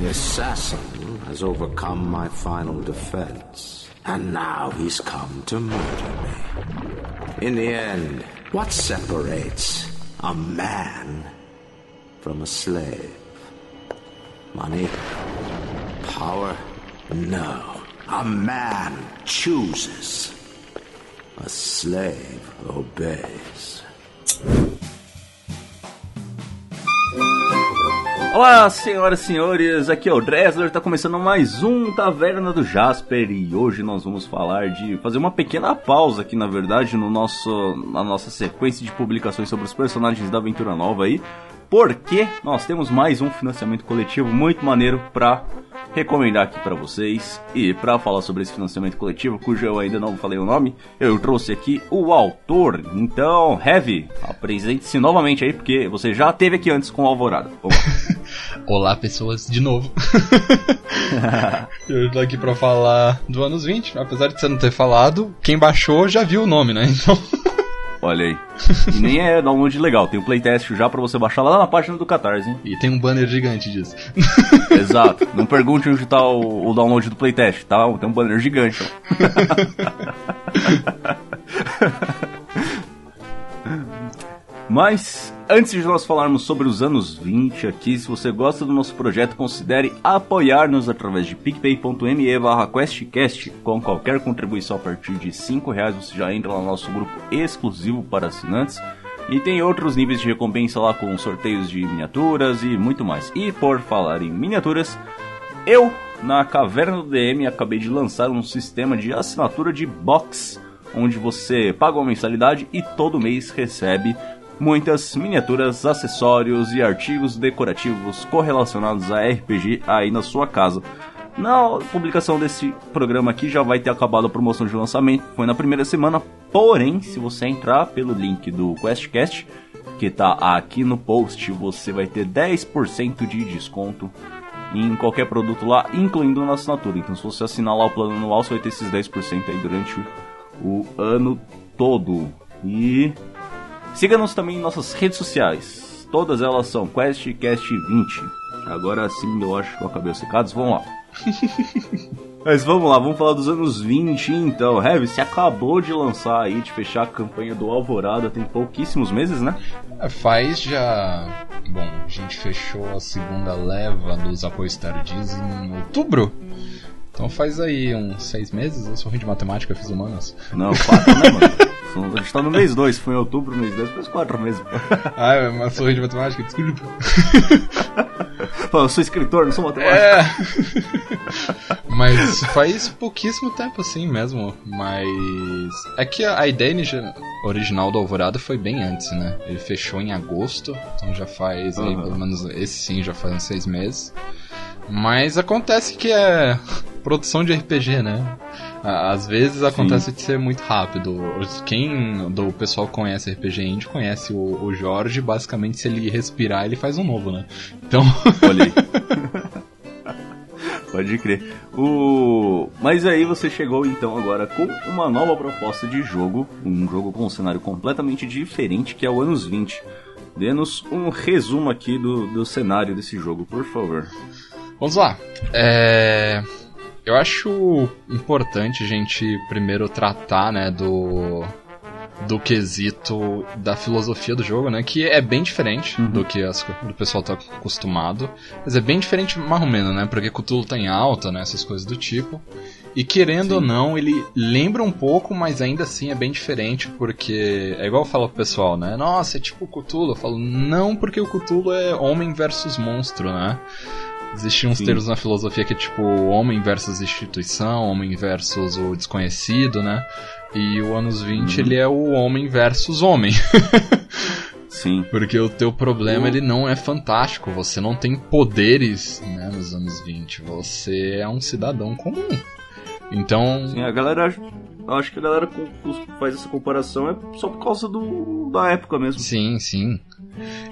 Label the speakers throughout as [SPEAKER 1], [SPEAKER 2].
[SPEAKER 1] The assassin has overcome my final defense. And now he's come to murder me. In the end, what separates a man from a slave? Money? Power? No. A man chooses. A slave obeys.
[SPEAKER 2] Olá, senhoras e senhores, aqui é o Dressler, está começando mais um Taverna do Jasper e hoje nós vamos falar de fazer uma pequena pausa aqui, na verdade, no nosso, na nossa sequência de publicações sobre os personagens da Aventura Nova aí, porque nós temos mais um financiamento coletivo muito maneiro para recomendar aqui para vocês. E para falar sobre esse financiamento coletivo, cujo eu ainda não falei o nome, eu trouxe aqui o autor. Então, Heavy, apresente-se novamente aí, porque você já teve aqui antes com o Alvorada.
[SPEAKER 3] Olá, pessoas, de novo. eu tô aqui para falar do anos 20, apesar de você não ter falado, quem baixou já viu o nome, né? Então.
[SPEAKER 2] Olha aí. E nem é download legal, tem o um playtest já para você baixar lá na página do Catarse, hein?
[SPEAKER 3] E tem um banner gigante disso.
[SPEAKER 2] Exato. Não pergunte onde tá o, o download do playtest, tá? Tem um banner gigante. Mas antes de nós falarmos sobre os anos 20 aqui, se você gosta do nosso projeto, considere apoiar-nos através de picpay.me barra questcast. Com qualquer contribuição a partir de 5 reais você já entra no nosso grupo exclusivo para assinantes. E tem outros níveis de recompensa lá com sorteios de miniaturas e muito mais. E por falar em miniaturas, eu, na Caverna do DM, acabei de lançar um sistema de assinatura de box, onde você paga uma mensalidade e todo mês recebe muitas miniaturas, acessórios e artigos decorativos correlacionados a RPG aí na sua casa. Na publicação desse programa aqui já vai ter acabado a promoção de lançamento, foi na primeira semana, porém, se você entrar pelo link do QuestCast, que está aqui no post, você vai ter 10% de desconto em qualquer produto lá, incluindo na assinatura. Então, se você assinar lá o plano anual, você vai ter esses 10% aí durante o ano todo. E Siga-nos também em nossas redes sociais. Todas elas são QuestCast20. Agora sim, eu acho que eu acabei os recados. Vamos lá. Mas vamos lá, vamos falar dos anos 20 então. Heavy, você acabou de lançar aí, de fechar a campanha do Alvorada, tem pouquíssimos meses, né?
[SPEAKER 3] Faz já. Bom, a gente fechou a segunda leva dos apoios tardios em outubro. Então faz aí uns seis meses, eu sou ruim de matemática, fiz humanas.
[SPEAKER 2] Não, quatro, né, mano? A gente tá no mês 2, foi em outubro, mês 2, faz quatro meses.
[SPEAKER 3] Ah, é, sou ruim de matemática, desculpa.
[SPEAKER 2] Pô, eu sou escritor, não sou matemático.
[SPEAKER 3] É. mas faz pouquíssimo tempo assim mesmo, mas... É que a ideia original do Alvorada foi bem antes, né? Ele fechou em agosto, então já faz uhum. aí, pelo menos esse sim, já faz uns seis meses. Mas acontece que é produção de RPG, né? Às vezes acontece Sim. de ser muito rápido. Quem do pessoal conhece RPG Indie conhece o, o, Jorge, basicamente se ele respirar, ele faz um novo, né? Então.
[SPEAKER 2] Olha aí. Pode crer. O... Mas aí você chegou então agora com uma nova proposta de jogo, um jogo com um cenário completamente diferente que é o Anos 20. Dê-nos um resumo aqui do, do cenário desse jogo, por favor.
[SPEAKER 3] Vamos lá. É... Eu acho importante a gente primeiro tratar, né, do do quesito da filosofia do jogo, né? Que é bem diferente uhum. do que as, o pessoal tá acostumado. Mas é bem diferente, mais ou menos, né? Porque Cthulhu tá em alta, né? Essas coisas do tipo. E querendo Sim. ou não, ele lembra um pouco, mas ainda assim é bem diferente, porque é igual eu falo pro pessoal, né? Nossa, é tipo o Cthulhu. Eu falo, não, porque o Cthulhu é homem versus monstro, né? Existiam uns Sim. termos na filosofia que é tipo homem versus instituição, homem versus o desconhecido, né? E o anos 20 uhum. ele é o homem versus homem.
[SPEAKER 2] Sim.
[SPEAKER 3] Porque o teu problema ele não é fantástico, você não tem poderes, né, nos anos 20. Você é um cidadão comum. Então,
[SPEAKER 2] Sim, a galera acho que a galera faz essa comparação é só por causa do, da época mesmo.
[SPEAKER 3] Sim, sim.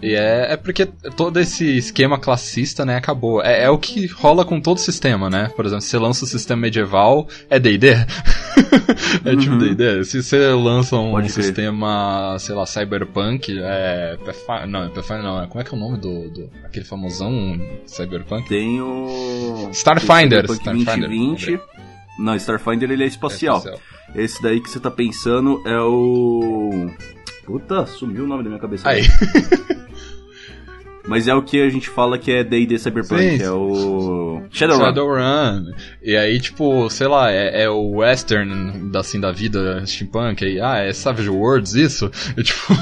[SPEAKER 3] E é, é porque todo esse esquema classista, né, acabou. É, é o que rola com todo sistema, né? Por exemplo, se você lança um sistema medieval, é D&D. é tipo D&D. Uhum. Se você lança um sistema, sei lá, cyberpunk, é Pathfinder, não, é Pathfinder não, é, como é que é o nome do, do aquele famosão cyberpunk?
[SPEAKER 2] Tem o...
[SPEAKER 3] Starfinder.
[SPEAKER 2] Tem Starfinder 2020. Não, Starfinder ele é espacial. é espacial. Esse daí que você tá pensando é o... Puta, sumiu o nome da minha cabeça.
[SPEAKER 3] Aí.
[SPEAKER 2] Mas é o que a gente fala que é D&D Cyberpunk, Sim. é o
[SPEAKER 3] Shadowrun. Shadowrun. E aí, tipo, sei lá, é, é, o western da, assim, da vida steampunk, aí, ah, é Savage Worlds isso? E, tipo, uh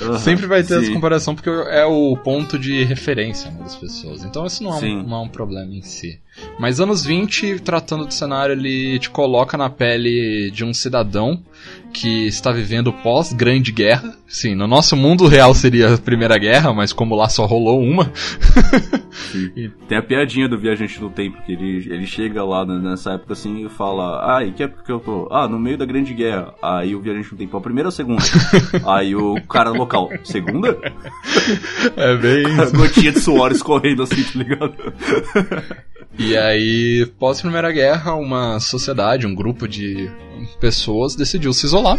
[SPEAKER 3] -huh, sempre vai ter sim. essa comparação porque é o ponto de referência né, das pessoas. Então isso não é, um, não é um problema em si. Mas anos 20, tratando do cenário, ele te coloca na pele de um cidadão que está vivendo pós-grande guerra. Sim, no nosso mundo real seria a Primeira Guerra, mas como lá só rolou uma.
[SPEAKER 2] e... Tem a piadinha do Viajante do Tempo, que ele, ele chega lá nessa época assim e fala: Ah, e que época que eu tô? Ah, no meio da Grande Guerra. Aí o Viajante do Tempo, a primeira ou a segunda? Aí o cara local, segunda?
[SPEAKER 3] É bem.
[SPEAKER 2] A gotinha de suor escorrendo assim, tá ligado?
[SPEAKER 3] E aí, pós Primeira Guerra, uma sociedade, um grupo de pessoas decidiu se isolar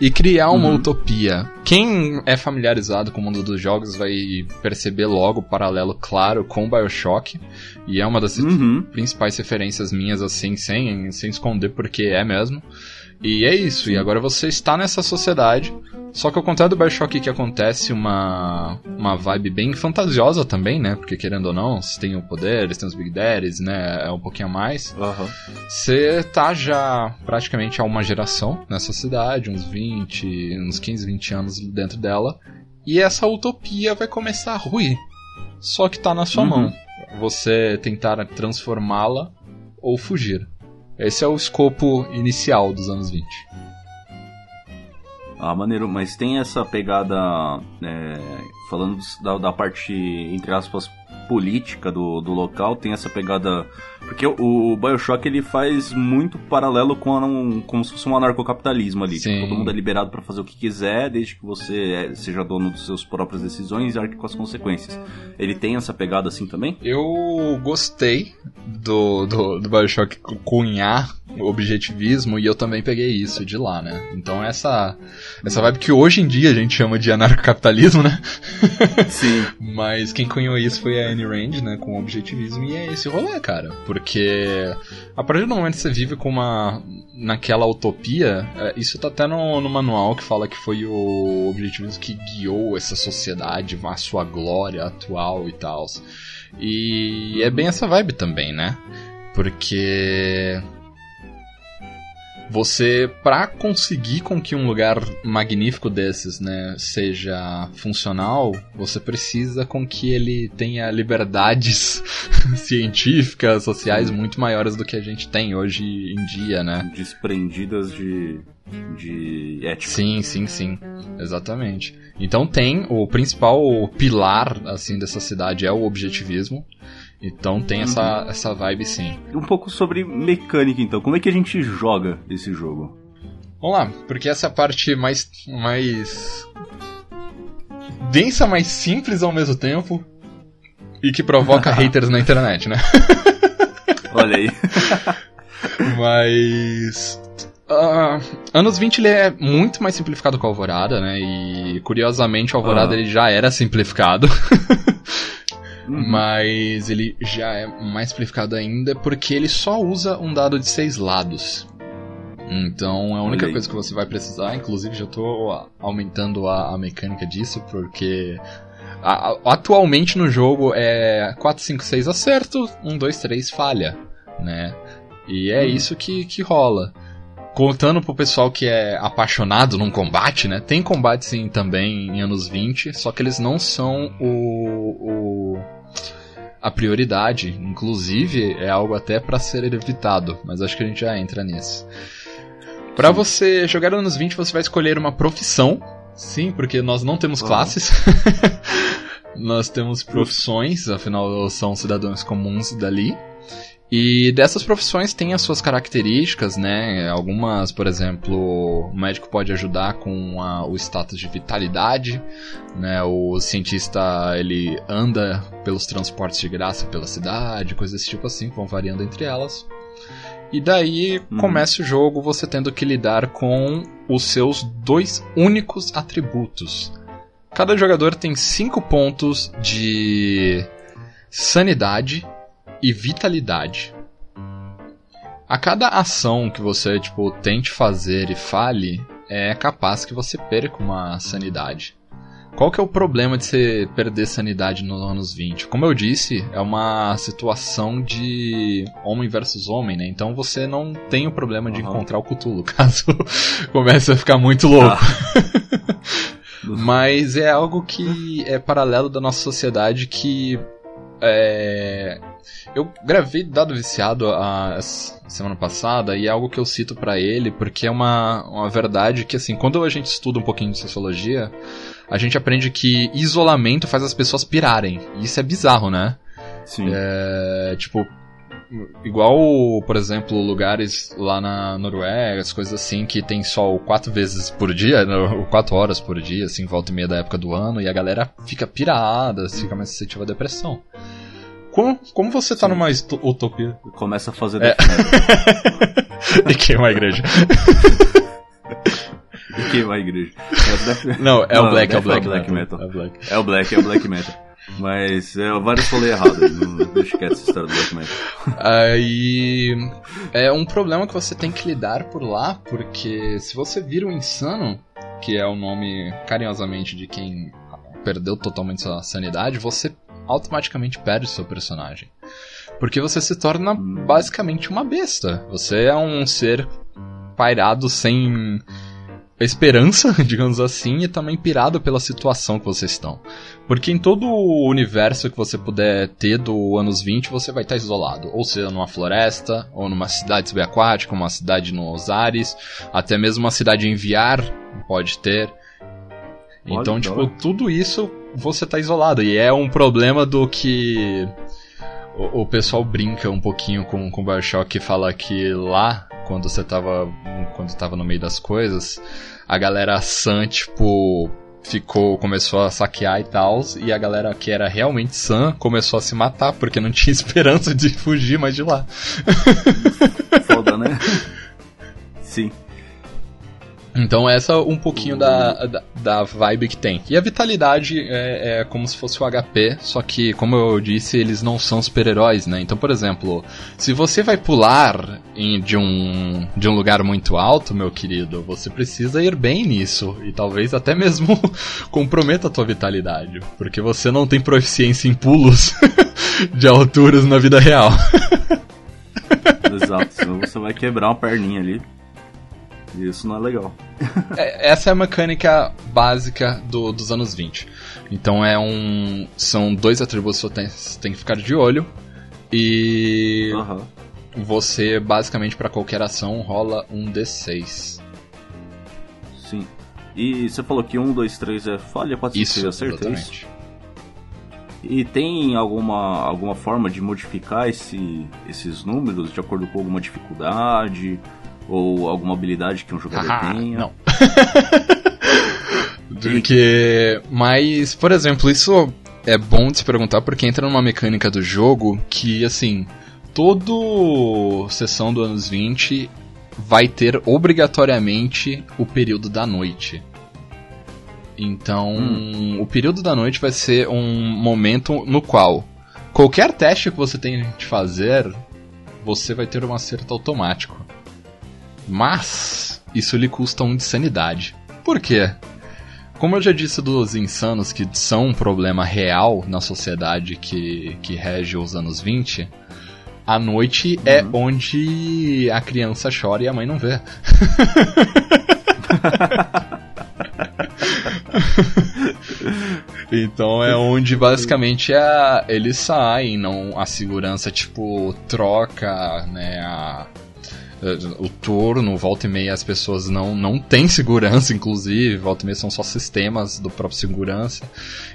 [SPEAKER 3] e criar uma uhum. utopia. Quem é familiarizado com o mundo dos jogos vai perceber logo o paralelo claro com BioShock, e é uma das uhum. principais referências minhas, assim, sem, sem esconder, porque é mesmo. E é isso, e agora você está nessa sociedade só que ao contrário do Bioshock que acontece uma, uma vibe bem fantasiosa também, né? Porque querendo ou não, você tem o poder, eles têm os Big Daddies, né? É um pouquinho a mais. Você uhum. tá já praticamente há uma geração nessa cidade, uns 20, uns 15, 20 anos dentro dela. E essa utopia vai começar a ruir. Só que tá na sua uhum. mão. Você tentar transformá-la ou fugir. Esse é o escopo inicial dos anos 20.
[SPEAKER 2] Ah, maneiro, mas tem essa pegada, é, falando da, da, parte, entre aspas, política do, do local, tem essa pegada. Porque o, Bioshock ele faz muito paralelo com um, como se fosse um anarcocapitalismo ali. Tipo, todo mundo é liberado para fazer o que quiser, desde que você é, seja dono dos seus próprias decisões e arque com as consequências. Ele tem essa pegada assim também?
[SPEAKER 3] Eu gostei do, do, do Bioshock cunhar objetivismo e eu também peguei isso de lá, né? Então essa essa vibe que hoje em dia a gente chama de anarcocapitalismo, né?
[SPEAKER 2] Sim.
[SPEAKER 3] Mas quem cunhou isso foi a Anne Rand, né, com objetivismo e é esse rolê, cara, porque a partir do momento que você vive com uma naquela utopia, é, isso tá até no, no manual que fala que foi o objetivismo que guiou essa sociedade à sua glória atual e tal. E é bem essa vibe também, né? Porque você, para conseguir com que um lugar magnífico desses, né, seja funcional, você precisa com que ele tenha liberdades científicas, sociais muito maiores do que a gente tem hoje em dia, né?
[SPEAKER 2] Desprendidas de de ética.
[SPEAKER 3] Sim, sim, sim. Exatamente. Então tem o principal pilar assim dessa cidade é o objetivismo. Então tem essa, uhum. essa vibe sim.
[SPEAKER 2] Um pouco sobre mecânica então. Como é que a gente joga esse jogo?
[SPEAKER 3] Vamos lá, porque essa é a parte mais. mais. densa, mais simples ao mesmo tempo. E que provoca haters na internet, né?
[SPEAKER 2] Olha aí.
[SPEAKER 3] Mas. Uh, anos 20 ele é muito mais simplificado que o Alvorada, né? E curiosamente o Alvorada ele já era simplificado. Uhum. Mas ele já é mais simplificado ainda porque ele só usa um dado de seis lados. Então a única coisa que você vai precisar, inclusive já estou aumentando a, a, mecânica disso, porque a, a, atualmente no jogo é 4, 5, 6 acerto, 1, 2, 3 falha, né? E é uhum. isso que, que rola. Contando pro pessoal que é apaixonado num combate, né? Tem combate sim também em anos 20, só que eles não são o, o a prioridade. Inclusive, é algo até para ser evitado, mas acho que a gente já entra nisso. Para você jogar anos 20, você vai escolher uma profissão. Sim, porque nós não temos classes. nós temos profissões, afinal são cidadãos comuns dali. E dessas profissões tem as suas características, né? Algumas, por exemplo, o médico pode ajudar com a, o status de vitalidade, né? O cientista ele anda pelos transportes de graça pela cidade, coisas desse tipo assim, vão variando entre elas. E daí uhum. começa o jogo você tendo que lidar com os seus dois únicos atributos. Cada jogador tem 5 pontos de sanidade e vitalidade. A cada ação que você tipo tente fazer e fale, é capaz que você perca uma sanidade. Qual que é o problema de você perder sanidade nos anos 20? Como eu disse, é uma situação de homem versus homem, né? Então você não tem o problema de uhum. encontrar o Cthulhu, caso comece a ficar muito louco. Ah. Mas é algo que é paralelo da nossa sociedade que é, eu gravei Dado Viciado a, a, semana passada e é algo que eu cito para ele porque é uma, uma verdade que, assim, quando a gente estuda um pouquinho de sociologia, a gente aprende que isolamento faz as pessoas pirarem. E isso é bizarro, né?
[SPEAKER 2] Sim.
[SPEAKER 3] É, tipo, igual, por exemplo, lugares lá na Noruega, as coisas assim, que tem sol quatro vezes por dia, né, quatro horas por dia, assim, volta e meia da época do ano, e a galera fica pirada, fica mais suscetível à depressão. Como, como você tá Sim. numa utopia?
[SPEAKER 2] Começa a fazer.
[SPEAKER 3] É. e queima a igreja.
[SPEAKER 2] e queima a igreja.
[SPEAKER 3] É Não, é Não, o Black, é o Black,
[SPEAKER 2] black metal. metal. É o Black. É o Black, é o Black Metal. Mas é, vários falei errado. Não deixa quieto essa história do Metal.
[SPEAKER 3] Aí. É um problema que você tem que lidar por lá, porque se você vira um insano, que é o nome carinhosamente de quem perdeu totalmente sua sanidade, você automaticamente perde seu personagem. Porque você se torna basicamente uma besta. Você é um ser pairado sem esperança, digamos assim, e também pirado pela situação que vocês estão. Porque em todo o universo que você puder ter do anos 20, você vai estar isolado. Ou seja, numa floresta, ou numa cidade subaquática, uma cidade nos ares, até mesmo uma cidade em VR pode ter. Então, tipo, tudo isso você tá isolado. E é um problema do que o, o pessoal brinca um pouquinho com, com o Bioshock e fala que lá, quando você tava. Quando tava no meio das coisas, a galera sã, tipo, ficou, começou a saquear e tal, e a galera que era realmente sã começou a se matar, porque não tinha esperança de fugir mais de lá.
[SPEAKER 2] Foda, né? Sim.
[SPEAKER 3] Então essa é um pouquinho da, da, da, vibe que tem. E a vitalidade é, é, como se fosse o HP, só que, como eu disse, eles não são super-heróis, né? Então, por exemplo, se você vai pular em, de, um, de um lugar muito alto, meu querido, você precisa ir bem nisso. E talvez até mesmo comprometa a tua vitalidade. Porque você não tem proficiência em pulos de alturas na vida real.
[SPEAKER 2] Exato, você vai quebrar uma perninha ali. Isso não é legal.
[SPEAKER 3] é, essa é a mecânica básica do, dos anos 20. Então é um. São dois atributos que você tem, tem que ficar de olho. E. Uhum. Você, basicamente, para qualquer ação, rola um D6.
[SPEAKER 2] Sim. E você falou que 1, 2, 3 é falha, 4, 5, 6 acertei isso. E tem alguma, alguma forma de modificar esse, esses números de acordo com alguma dificuldade? Ou alguma habilidade que um jogador ah, tenha?
[SPEAKER 3] Não. porque. Mas, por exemplo, isso é bom de se perguntar porque entra numa mecânica do jogo que, assim, todo sessão do anos 20 vai ter obrigatoriamente o período da noite. Então, hum. o período da noite vai ser um momento no qual qualquer teste que você tem de fazer, você vai ter um acerto automático. Mas isso lhe custa um de sanidade. Por quê? Como eu já disse dos insanos que são um problema real na sociedade que, que rege os anos 20, a noite é uhum. é onde a criança chora e a mãe não vê. então é onde basicamente a, eles saem, não a segurança tipo troca, né, a, o turno, volta e meia as pessoas não, não têm segurança, inclusive, volta e meia são só sistemas do próprio segurança.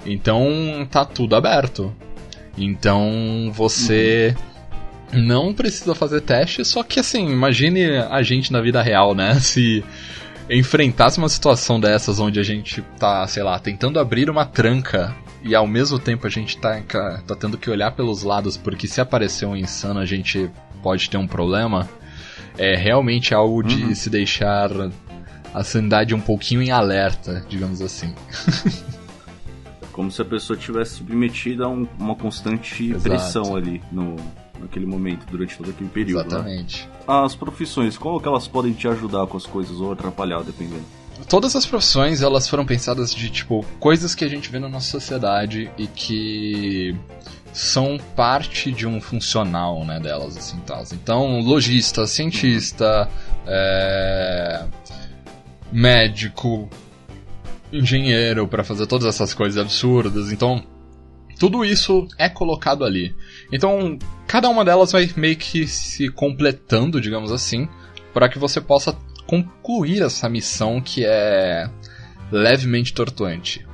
[SPEAKER 3] Então tá tudo aberto. Então você. Uhum. não precisa fazer teste, só que assim, imagine a gente na vida real, né? Se enfrentasse uma situação dessas onde a gente tá, sei lá, tentando abrir uma tranca e ao mesmo tempo a gente tá, tá tendo que olhar pelos lados porque se aparecer um insano a gente pode ter um problema, é realmente algo de uhum. se deixar a sanidade um pouquinho em alerta, digamos assim.
[SPEAKER 2] Como se a pessoa tivesse submetida a um, uma constante Exato. pressão ali no, naquele momento, durante todo aquele período.
[SPEAKER 3] Né? Exatamente.
[SPEAKER 2] Né? As profissões, como que elas podem te ajudar com as coisas ou atrapalhar, dependendo?
[SPEAKER 3] Todas as profissões, elas foram pensadas de, tipo, coisas que a gente vê na nossa sociedade e que são parte de um funcional, né, delas, assim, tal. Então, lojista, cientista, é... médico, engenheiro para fazer todas essas coisas absurdas. Então, tudo isso é colocado ali. Então, cada uma delas vai meio que se completando, digamos assim, para que você possa concluir essa missão que é levemente tortuante.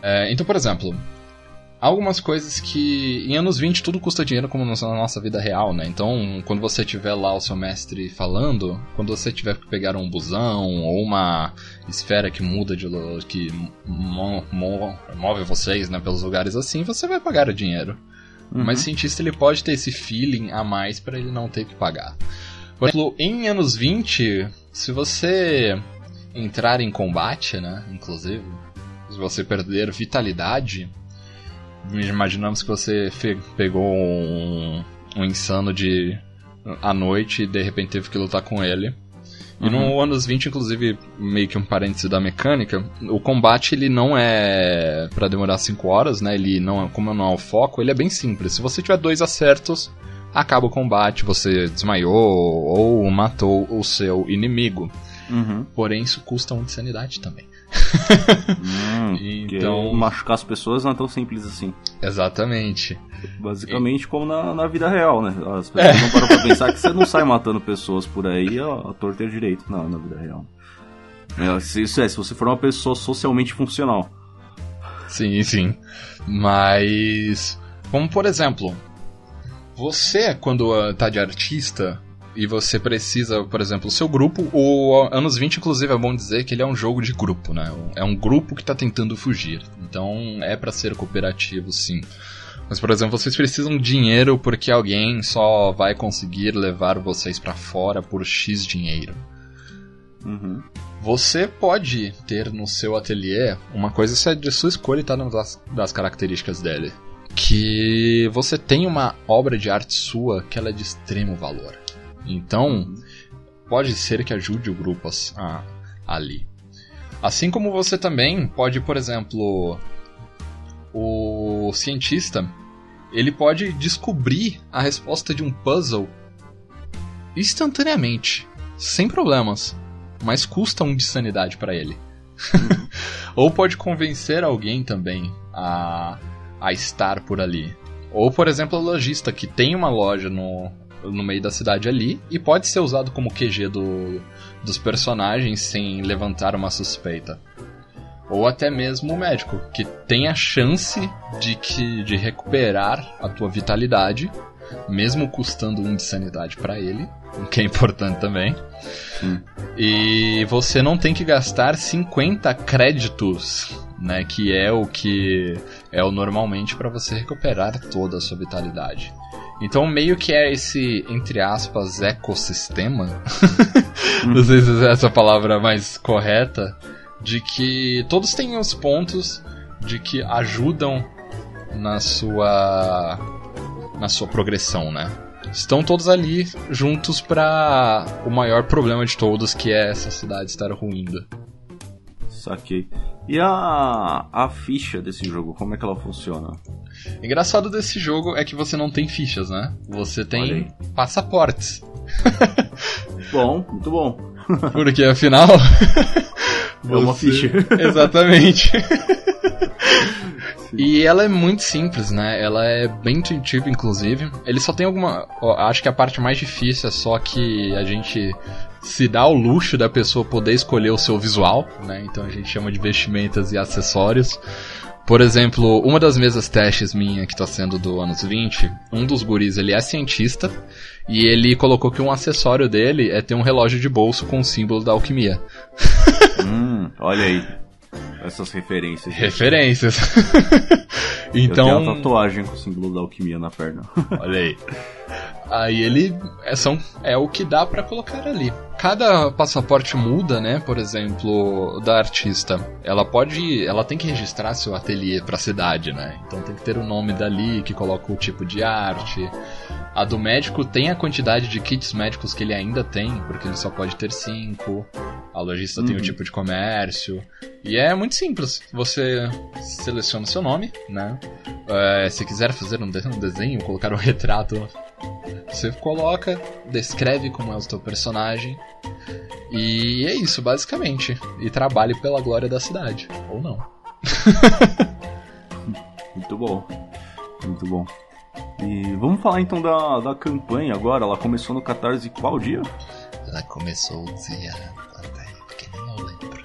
[SPEAKER 3] É, então, por exemplo, algumas coisas que em anos 20 tudo custa dinheiro como na nossa vida real, né? Então, quando você tiver lá o seu mestre falando, quando você tiver que pegar um busão ou uma esfera que muda de que mo mo move vocês, né, pelos lugares assim, você vai pagar dinheiro. Uhum. Mas o cientista ele pode ter esse feeling a mais para ele não ter que pagar. Por exemplo, em anos 20, se você entrar em combate, né, inclusive, se você perder vitalidade, Imaginamos que você pegou um, um insano de à noite e de repente teve que lutar com ele. E uhum. no anos 20, inclusive, meio que um parêntese da mecânica, o combate ele não é para demorar 5 horas, né? Ele não, como não é o foco, ele é bem simples. Se você tiver dois acertos, acaba o combate, você desmaiou ou matou o seu inimigo. Uhum. Porém, isso custa um de sanidade também.
[SPEAKER 2] Hum, então machucar as pessoas não é tão simples assim.
[SPEAKER 3] Exatamente.
[SPEAKER 2] Basicamente e... como na, na, vida real, né? As pessoas é. não param pra pensar que você não sai matando pessoas por aí a torta direito. Não, na vida real. É, isso é, se você for uma pessoa socialmente funcional.
[SPEAKER 3] Sim, sim. Mas. Como por exemplo, você, quando tá de artista, e você precisa, por exemplo, o seu grupo, o Anos 20, inclusive, é bom dizer que ele é um jogo de grupo, né? É um grupo que está tentando fugir. Então é para ser cooperativo, sim. Mas, por exemplo, vocês precisam de dinheiro porque alguém só vai conseguir levar vocês para fora por X dinheiro. Uhum. Você pode ter no seu ateliê uma coisa se é de sua escolha e tá das, das características dele. Que você tem uma obra de arte sua que ela é de extremo valor. Então, pode ser que ajude o grupo a, a, ali. Assim como você também pode, por exemplo, o cientista, ele pode descobrir a resposta de um puzzle instantaneamente, sem problemas, mas custa um de sanidade para ele. Uhum. Ou pode convencer alguém também a, a estar por ali. Ou, por exemplo, o lojista que tem uma loja no, no meio da cidade ali e pode ser usado como QG do, dos personagens sem levantar uma suspeita. Ou até mesmo o médico, que tem a chance de, que, de recuperar a tua vitalidade, mesmo custando um de sanidade para ele, o que é importante também. Sim. E você não tem que gastar 50 créditos, né, que é o que é o normalmente para você recuperar toda a sua vitalidade. Então, meio que é esse, entre aspas, ecossistema. Não sei se é essa palavra mais correta. De que todos têm os pontos de que ajudam na sua. na sua progressão, né? Estão todos ali juntos para o maior problema de todos, que é essa cidade estar ruindo.
[SPEAKER 2] Saquei. E a, a ficha desse jogo, como é que ela funciona?
[SPEAKER 3] Engraçado desse jogo é que você não tem fichas, né? Você tem passaportes.
[SPEAKER 2] bom, muito bom.
[SPEAKER 3] Porque afinal.
[SPEAKER 2] é uma ficha.
[SPEAKER 3] Exatamente. E ela é muito simples, né? Ela é bem intuitiva, inclusive. Ele só tem alguma. Acho que a parte mais difícil é só que a gente se dá o luxo da pessoa poder escolher o seu visual, né? Então a gente chama de vestimentas e acessórios. Por exemplo, uma das mesas testes minha que tá sendo do anos 20, um dos guris ele é cientista e ele colocou que um acessório dele é ter um relógio de bolso com o símbolo da alquimia.
[SPEAKER 2] hum, olha aí. Essas referências.
[SPEAKER 3] Referências.
[SPEAKER 2] então. Eu tenho uma tatuagem com o símbolo da alquimia na perna.
[SPEAKER 3] olha aí. Aí ele é, são, é o que dá para colocar ali. Cada passaporte muda, né? Por exemplo, da artista. Ela pode. Ela tem que registrar seu ateliê pra cidade, né? Então tem que ter o nome dali, que coloca o tipo de arte. A do médico tem a quantidade de kits médicos que ele ainda tem, porque ele só pode ter cinco. A lojista uhum. tem o uhum. tipo de comércio. E é muito simples. Você seleciona o seu nome, né? É, se quiser fazer um, desenho, colocar um retrato, você coloca, descreve como é o seu personagem. E é isso, basicamente. E trabalhe pela glória da cidade. Ou não.
[SPEAKER 2] muito bom. Muito bom. E vamos falar então da, da campanha agora. Ela começou no Catarse qual dia?
[SPEAKER 3] Ela começou dia. Porque nem eu lembro.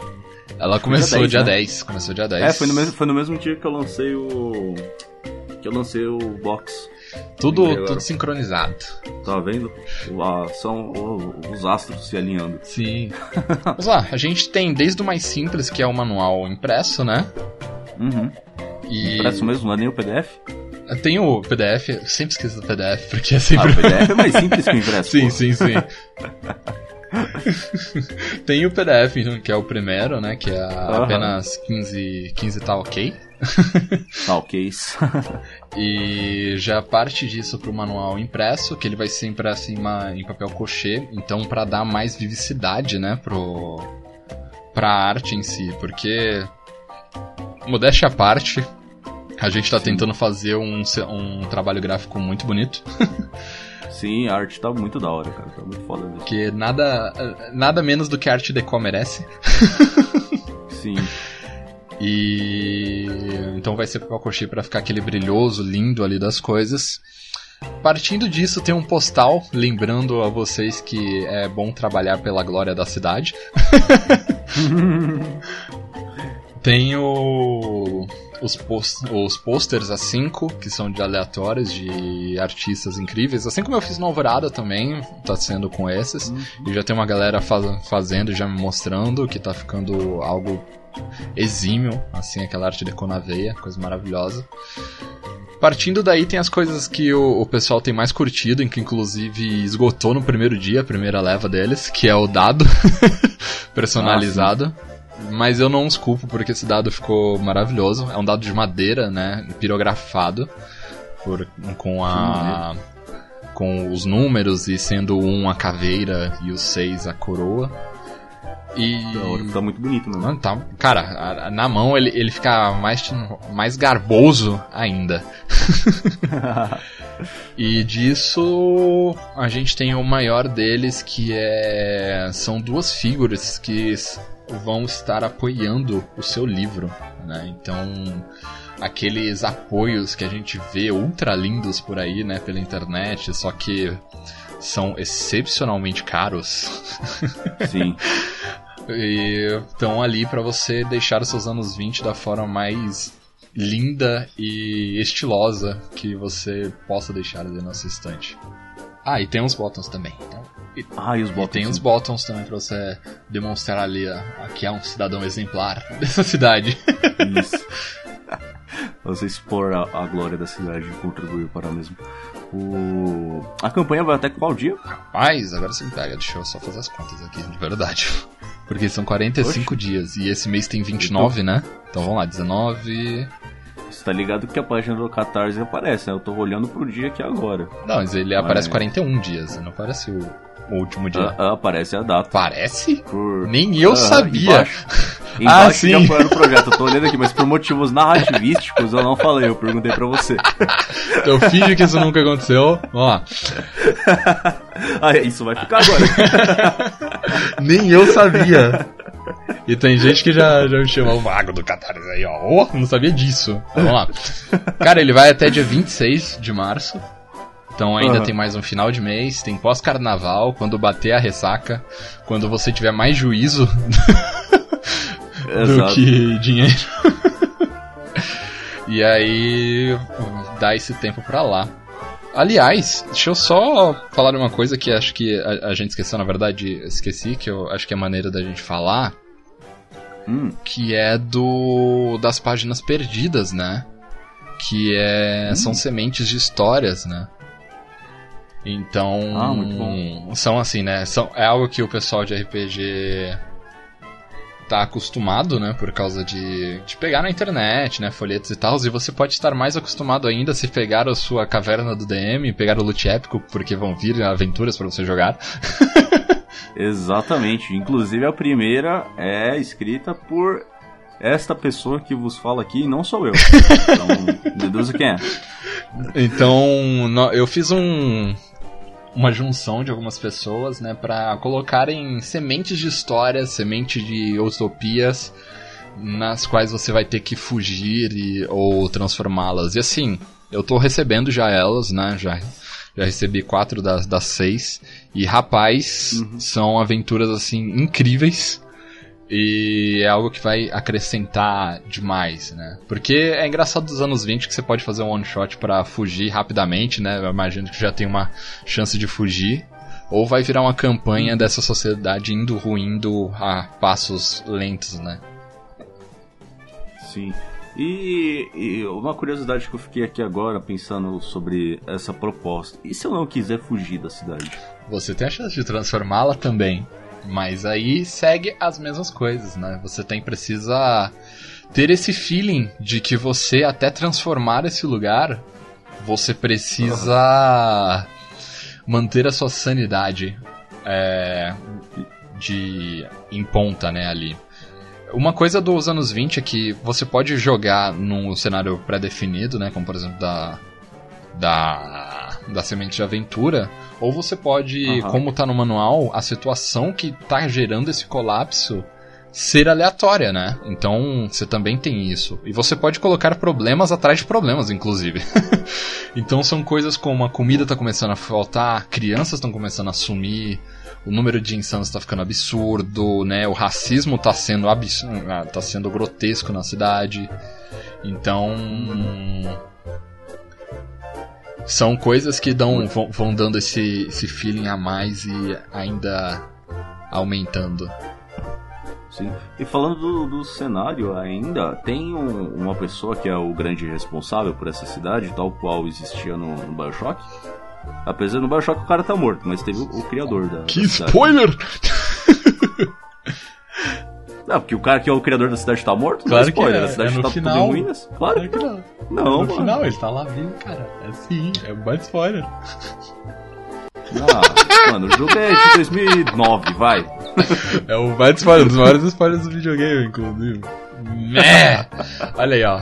[SPEAKER 3] Ela começou dia 10, dia né? 10. Começou dia 10.
[SPEAKER 2] É, foi no, mesmo, foi no mesmo dia que eu lancei o. Que eu lancei o box.
[SPEAKER 3] Tudo, tudo sincronizado.
[SPEAKER 2] Tá vendo? Lá são os astros se alinhando.
[SPEAKER 3] Sim. Vamos lá, a gente tem desde o mais simples, que é o manual impresso, né?
[SPEAKER 2] Uhum. E... Impresso mesmo, não é nem o PDF?
[SPEAKER 3] Tem o PDF, eu sempre esqueço do PDF, porque é sempre.
[SPEAKER 2] Ah, o PDF é mais simples que o impresso.
[SPEAKER 3] sim, sim, sim. Tem o PDF, que é o primeiro, né? Que é uhum. apenas 15, 15 tá ok.
[SPEAKER 2] Tá ok.
[SPEAKER 3] e já parte disso pro manual impresso, que ele vai ser impresso em, uma, em papel cochê, então para dar mais vivicidade, né, pro, pra arte em si, porque modéstia à parte, a gente tá Sim. tentando fazer um, um trabalho gráfico muito bonito.
[SPEAKER 2] Sim, a arte tá muito da hora, cara. Tá muito foda mesmo.
[SPEAKER 3] Que nada, nada menos do que a arte deco merece.
[SPEAKER 2] Sim.
[SPEAKER 3] E então vai ser papel cochê para ficar aquele brilhoso, lindo ali das coisas. Partindo disso, tem um postal lembrando a vocês que é bom trabalhar pela glória da cidade. tem o os, post, os posters a 5, que são de aleatórios, de artistas incríveis. Assim como eu fiz no Alvorada também, tá sendo com esses. Uhum. E já tem uma galera faz, fazendo, já me mostrando que tá ficando algo exímio, assim, aquela arte de na veia, coisa maravilhosa. Partindo daí tem as coisas que o, o, pessoal tem mais curtido, em que inclusive esgotou no primeiro dia, a primeira leva deles, que é o dado personalizado. Ah, mas eu não os culpo porque esse dado ficou maravilhoso. É um dado de madeira, né? Pirografado. Por, com a. Com os números e sendo um a caveira e o seis a coroa. E.
[SPEAKER 2] Tá muito bonito, né?
[SPEAKER 3] Tá, cara, na mão ele, ele fica mais, mais garboso ainda. e disso a gente tem o maior deles que é. São duas figuras que vão estar apoiando o seu livro, né? Então, aqueles apoios que a gente vê ultra lindos por aí, né, pela internet, só que são excepcionalmente caros.
[SPEAKER 2] Sim.
[SPEAKER 3] e estão ali para você deixar os seus anos 20 da forma mais linda e estilosa que você possa deixar ali na sua estante. Ah, e tem uns botões também. Então
[SPEAKER 2] e, ah, e os botões.
[SPEAKER 3] E tem os botões também pra você demonstrar ali que é um cidadão exemplar dessa cidade.
[SPEAKER 2] Isso. você expor a, a, glória da cidade e contribuir para mesmo. O... A campanha vai até qual dia?
[SPEAKER 3] Rapaz, agora você me pega. Deixa eu só fazer as contas aqui, de verdade. Porque são 45 Oxe. dias e esse mês tem 29, então... né? Então vamos lá, 19.
[SPEAKER 2] Você tá ligado que a página do Catarse aparece, né? Eu tô olhando pro dia aqui agora.
[SPEAKER 3] Não, mas ele mas... aparece 41 dias, não aparece o, o último dia.
[SPEAKER 2] Ah, ah, aparece a data.
[SPEAKER 3] Parece? Por... Nem eu ah, sabia.
[SPEAKER 2] Embaixo. Embaixo ah, sim. no projeto. Eu tô olhando aqui, mas por motivos narrativísticos eu não falei, eu perguntei pra você.
[SPEAKER 3] Então finge que isso nunca aconteceu. Ó.
[SPEAKER 2] ah, isso vai ficar agora.
[SPEAKER 3] Nem eu sabia. E tem gente que já, já me chamou o mago do Catarse aí, ó. Oh, não sabia disso. Vamos lá. Cara, ele vai até dia 26 de março. Então ainda uhum. tem mais um final de mês, tem pós-carnaval, quando bater a ressaca, quando você tiver mais juízo do que dinheiro. E aí dá esse tempo pra lá. Aliás, deixa eu só falar uma coisa que acho que a, a gente esqueceu, na verdade, esqueci, que eu acho que é maneira da gente falar.
[SPEAKER 2] Hum.
[SPEAKER 3] Que é do. das páginas perdidas, né? Que é. são sementes de histórias, né? Então.
[SPEAKER 2] Ah, muito bom.
[SPEAKER 3] São assim, né? São, é algo que o pessoal de RPG tá acostumado, né? Por causa de, de pegar na internet, né? Folhetos e tal. E você pode estar mais acostumado ainda se pegar a sua caverna do DM, pegar o loot épico, porque vão vir aventuras para você jogar.
[SPEAKER 2] Exatamente. Inclusive a primeira é escrita por esta pessoa que vos fala aqui, não sou eu. Então, deduza quem é.
[SPEAKER 3] Então, eu fiz um uma junção de algumas pessoas, né, para colocarem sementes de histórias, sementes de utopias nas quais você vai ter que fugir e, ou transformá-las. E assim, eu tô recebendo já elas, né, já já recebi quatro das, das seis e rapaz, são aventuras assim incríveis. E é algo que vai acrescentar demais, né? Porque é engraçado dos anos 20 que você pode fazer um one shot pra fugir rapidamente, né? Eu imagino que já tem uma chance de fugir. Ou vai virar uma campanha dessa sociedade indo ruindo a passos lentos, né?
[SPEAKER 2] Sim. E, e uma curiosidade que eu fiquei aqui agora pensando sobre essa proposta. E se eu não quiser fugir da cidade?
[SPEAKER 3] Você tem a chance de transformá-la também. Mas aí segue as mesmas coisas, né? Você tem precisa ter esse feeling de que você até transformar esse lugar, você precisa manter a sua sanidade é, de em ponta, né, ali. Uma coisa dos anos 20 é que você pode jogar num cenário pré-definido, né, como por exemplo da da da semente de aventura, ou você pode,
[SPEAKER 2] Aham.
[SPEAKER 3] como tá no manual, a situação que tá gerando esse colapso ser aleatória, né? Então você também tem isso. E você pode colocar problemas atrás de problemas, inclusive. então são coisas como a comida tá começando a faltar, crianças estão começando a sumir, o número de insanos tá ficando absurdo, né? O racismo tá sendo abs... ah, tá sendo grotesco na cidade. Então são coisas que dão vão, vão dando esse, esse feeling a mais e ainda aumentando.
[SPEAKER 2] Sim. E falando do, do cenário ainda, tem um- uma pessoa que é o grande responsável por essa cidade, tal qual existia no, no Bioshock. Apesar no Bioshock o cara tá morto, mas teve o, o criador da.
[SPEAKER 3] Que
[SPEAKER 2] da
[SPEAKER 3] spoiler!
[SPEAKER 2] Não, porque o cara que é o criador da cidade tá morto?
[SPEAKER 3] Claro
[SPEAKER 2] não é
[SPEAKER 3] que
[SPEAKER 2] spoiler,
[SPEAKER 3] é,
[SPEAKER 2] a cidade
[SPEAKER 3] é no
[SPEAKER 2] tá
[SPEAKER 3] final.
[SPEAKER 2] tudo em ruínas. Claro que não. Não,
[SPEAKER 3] no
[SPEAKER 2] mano.
[SPEAKER 3] final ele tá lá vivo, cara. É sim, é um baita spoiler.
[SPEAKER 2] Ah, mano, o jogo é de 2009, vai.
[SPEAKER 3] É um baita spoiler, um dos maiores spoilers do videogame, inclusive. Mé! Olha aí, ó.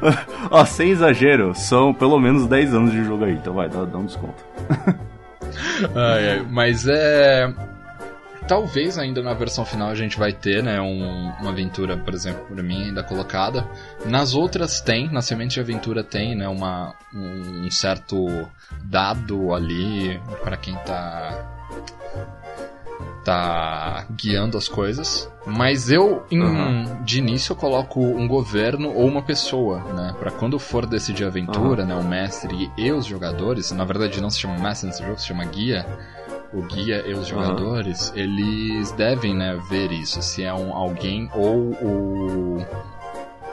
[SPEAKER 2] Ó, sem exagero, são pelo menos 10 anos de jogo aí, então vai, dá, dá um desconto.
[SPEAKER 3] Ai, ai, mas é. Talvez ainda na versão final a gente vai ter, né, um- uma aventura, por exemplo, pra mim ainda colocada. Nas outras tem, na semente de aventura tem, né, uma, um certo dado ali pra quem tá tá guiando as coisas. Mas eu, em-
[SPEAKER 2] Uhum.
[SPEAKER 3] de início, eu coloco um governo ou uma pessoa, né? Pra quando for decidir a aventura, né? O mestre e os jogadores, na verdade não se chama mestre nesse jogo, se chama guia. O guia e os
[SPEAKER 2] Uhum.
[SPEAKER 3] jogadores, eles devem, né, ver isso. Se é um alguém ou o,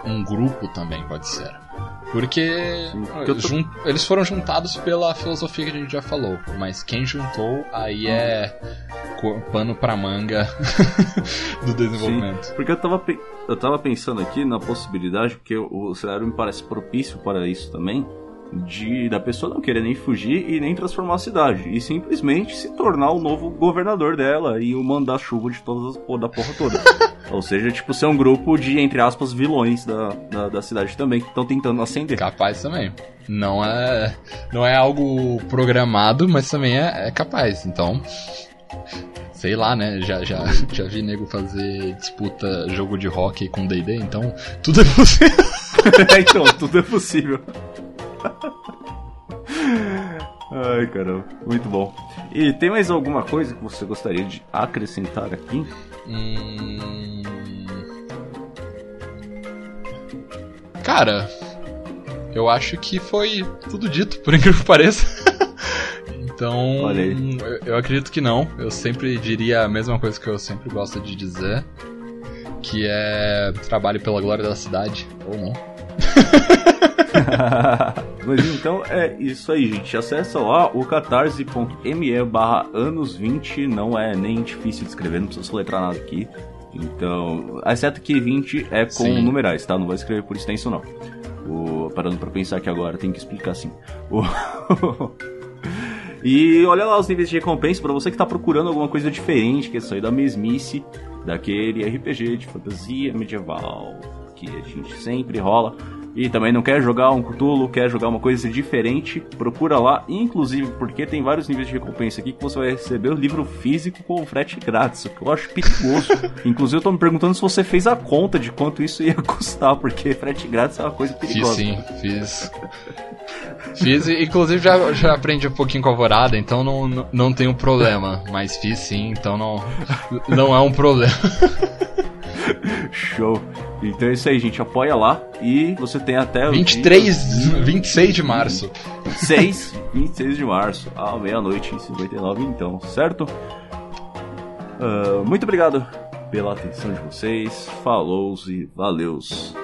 [SPEAKER 3] um grupo também pode ser. Porque
[SPEAKER 2] Sim, porque tô-
[SPEAKER 3] jun- eles foram juntados pela filosofia que a gente já falou. Mas quem juntou aí é pano pra manga do desenvolvimento.
[SPEAKER 2] Porque eu tava, pe- eu tava pensando aqui na possibilidade, porque o, cenário me parece propício para isso também, de da pessoa não querer nem fugir e nem transformar a cidade, e simplesmente se tornar o novo governador dela e o mandar chuva de todas as da porra toda. Ou seja, tipo, ser um grupo de, entre aspas, vilões da, da, da cidade também, que estão tentando ascender.
[SPEAKER 3] Capaz também. Não é, não é algo programado, mas também é, é capaz. Então, sei lá, né? Já, já, já vi nego fazer disputa jogo de hockey com D&D, então tudo é possível.
[SPEAKER 2] então, tudo é possível. Ai, caramba, muito bom. E tem mais alguma coisa que você gostaria de acrescentar aqui?
[SPEAKER 3] Hum... Cara, eu acho que foi tudo dito, por incrível que pareça. então, eu, eu acredito que não. Eu sempre diria a mesma coisa que eu sempre gosto de dizer, que é trabalhe pela glória da cidade, ou não.
[SPEAKER 2] Mas então é isso aí, gente. Acessa lá o catarse.me barra anos 20. Não é nem difícil de escrever, não precisa soletrar nada aqui. Então, exceto que 20 é com Sim. numerais, tá? Não vai escrever por extenso, não. O, parando pra pensar aqui agora, tem que explicar assim. O... e olha lá os níveis de recompensa para você que tá procurando alguma coisa diferente, que é sair da mesmice daquele RPG de fantasia medieval que a gente sempre rola e também não quer jogar um Cthulhu, quer jogar uma coisa diferente, procura lá, inclusive porque tem vários níveis de recompensa aqui que você vai receber o livro físico com o frete grátis, o que eu acho perigoso. inclusive eu tô me perguntando se você fez a conta de quanto isso ia custar, porque frete grátis é uma coisa perigosa.
[SPEAKER 3] Fiz sim, fiz. Fiz, inclusive já, já aprendi um pouquinho com a Alvorada, então não, não, não tem um problema. Mas fiz sim, então não, não é um problema.
[SPEAKER 2] Show. Então é isso aí, gente. Apoia lá e você tem até.
[SPEAKER 3] 23, dia... 26 de março.
[SPEAKER 2] 6, 26 de março, à meia-noite e 59, então, certo? Uh, muito obrigado pela atenção de vocês. Falou e valeus.